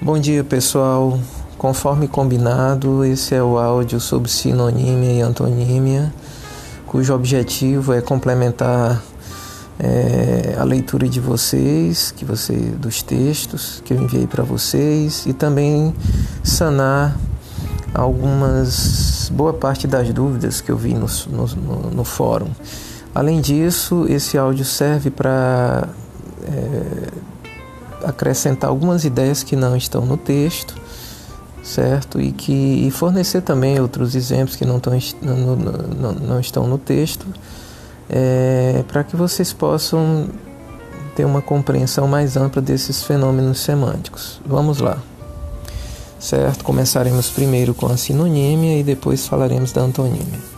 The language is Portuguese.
Bom dia, pessoal. Conforme combinado, esse é o áudio sobre sinonímia e antonímia, cujo objetivo é complementar é, a leitura de vocês, que você dos textos que eu enviei para vocês e também sanar algumas boa parte das dúvidas que eu vi no, no, no, fórum. Além disso, esse áudio serve para é, acrescentar algumas ideias que não estão no texto, certo? E que e fornecer também outros exemplos que não, estão, não, não, não estão no texto, é, para que vocês possam ter uma compreensão mais ampla desses fenômenos semânticos. Vamos lá. Certo? Começaremos primeiro com a sinonímia e depois falaremos da antonímia.